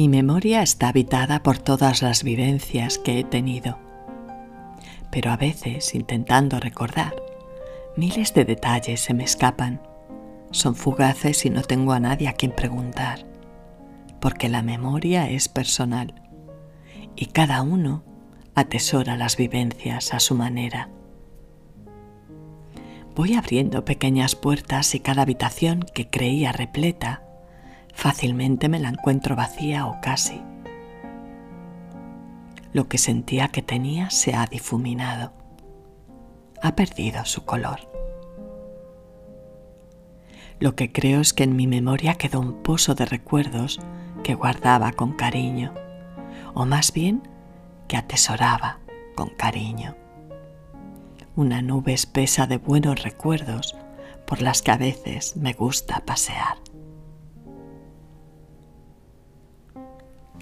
Mi memoria está habitada por todas las vivencias que he tenido, pero a veces, intentando recordar, miles de detalles se me escapan. Son fugaces y no tengo a nadie a quien preguntar, porque la memoria es personal y cada uno atesora las vivencias a su manera. Voy abriendo pequeñas puertas y cada habitación que creía repleta fácilmente me la encuentro vacía o casi. Lo que sentía que tenía se ha difuminado. Ha perdido su color. Lo que creo es que en mi memoria quedó un pozo de recuerdos que guardaba con cariño, o más bien que atesoraba con cariño. Una nube espesa de buenos recuerdos por las que a veces me gusta pasear.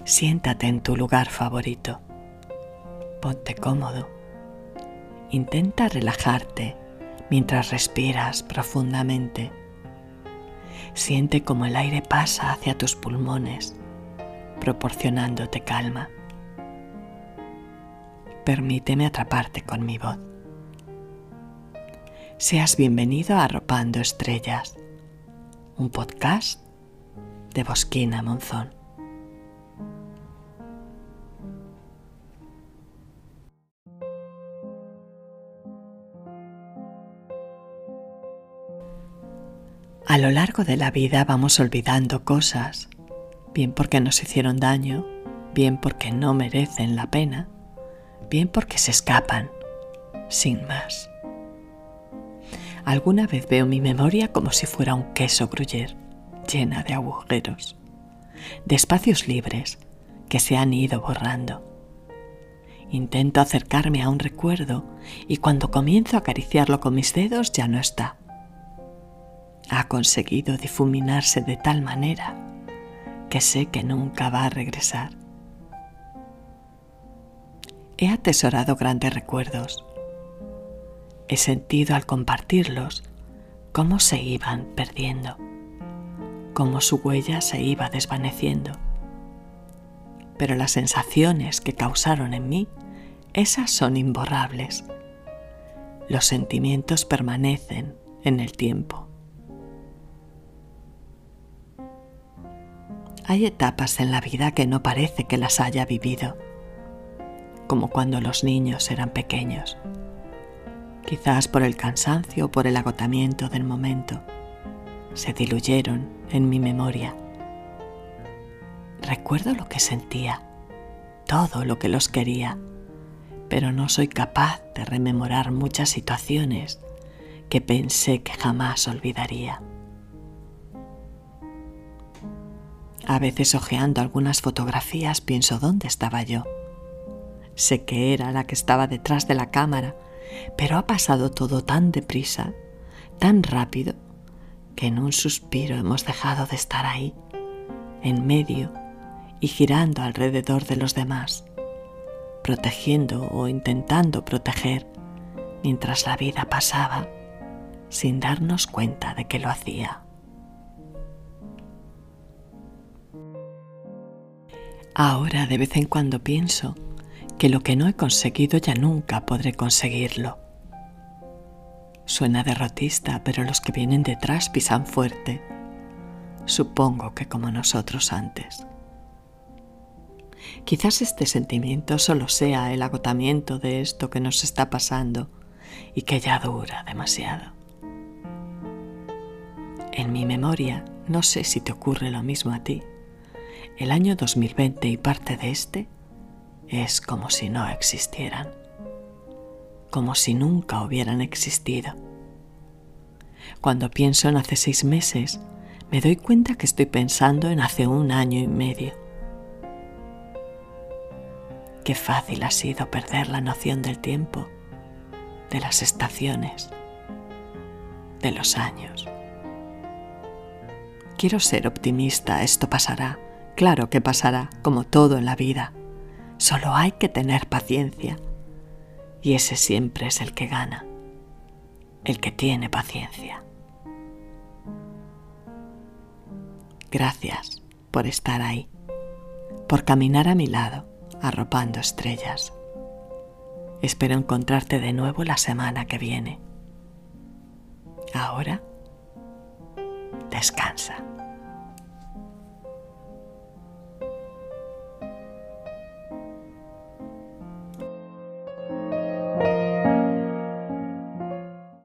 Siéntate en tu lugar favorito. Ponte cómodo. Intenta relajarte mientras respiras profundamente. Siente como el aire pasa hacia tus pulmones, proporcionándote calma. Permíteme atraparte con mi voz. Seas bienvenido a Arropando Estrellas, un podcast de Bosquina Monzón. A lo largo de la vida vamos olvidando cosas, bien porque nos hicieron daño, bien porque no merecen la pena, bien porque se escapan, sin más. Alguna vez veo mi memoria como si fuera un queso gruyer, llena de agujeros, de espacios libres que se han ido borrando. Intento acercarme a un recuerdo y cuando comienzo a acariciarlo con mis dedos ya no está ha conseguido difuminarse de tal manera que sé que nunca va a regresar. He atesorado grandes recuerdos. He sentido al compartirlos cómo se iban perdiendo, cómo su huella se iba desvaneciendo. Pero las sensaciones que causaron en mí, esas son imborrables. Los sentimientos permanecen en el tiempo. Hay etapas en la vida que no parece que las haya vivido, como cuando los niños eran pequeños, quizás por el cansancio o por el agotamiento del momento, se diluyeron en mi memoria. Recuerdo lo que sentía, todo lo que los quería, pero no soy capaz de rememorar muchas situaciones que pensé que jamás olvidaría. A veces hojeando algunas fotografías pienso dónde estaba yo. Sé que era la que estaba detrás de la cámara, pero ha pasado todo tan deprisa, tan rápido, que en un suspiro hemos dejado de estar ahí, en medio y girando alrededor de los demás, protegiendo o intentando proteger mientras la vida pasaba sin darnos cuenta de que lo hacía. Ahora de vez en cuando pienso que lo que no he conseguido ya nunca podré conseguirlo. Suena derrotista, pero los que vienen detrás pisan fuerte. Supongo que como nosotros antes. Quizás este sentimiento solo sea el agotamiento de esto que nos está pasando y que ya dura demasiado. En mi memoria, no sé si te ocurre lo mismo a ti, el año 2020 y parte de este es como si no existieran, como si nunca hubieran existido. Cuando pienso en hace seis meses, me doy cuenta que estoy pensando en hace un año y medio. Qué fácil ha sido perder la noción del tiempo, de las estaciones, de los años. Quiero ser optimista, esto pasará Claro que pasará, como todo en la vida. Solo hay que tener paciencia. Y ese siempre es el que gana, el que tiene paciencia. Gracias por estar ahí, por caminar a mi lado, arropando estrellas. Espero encontrarte de nuevo la semana que viene. Ahora, descansa.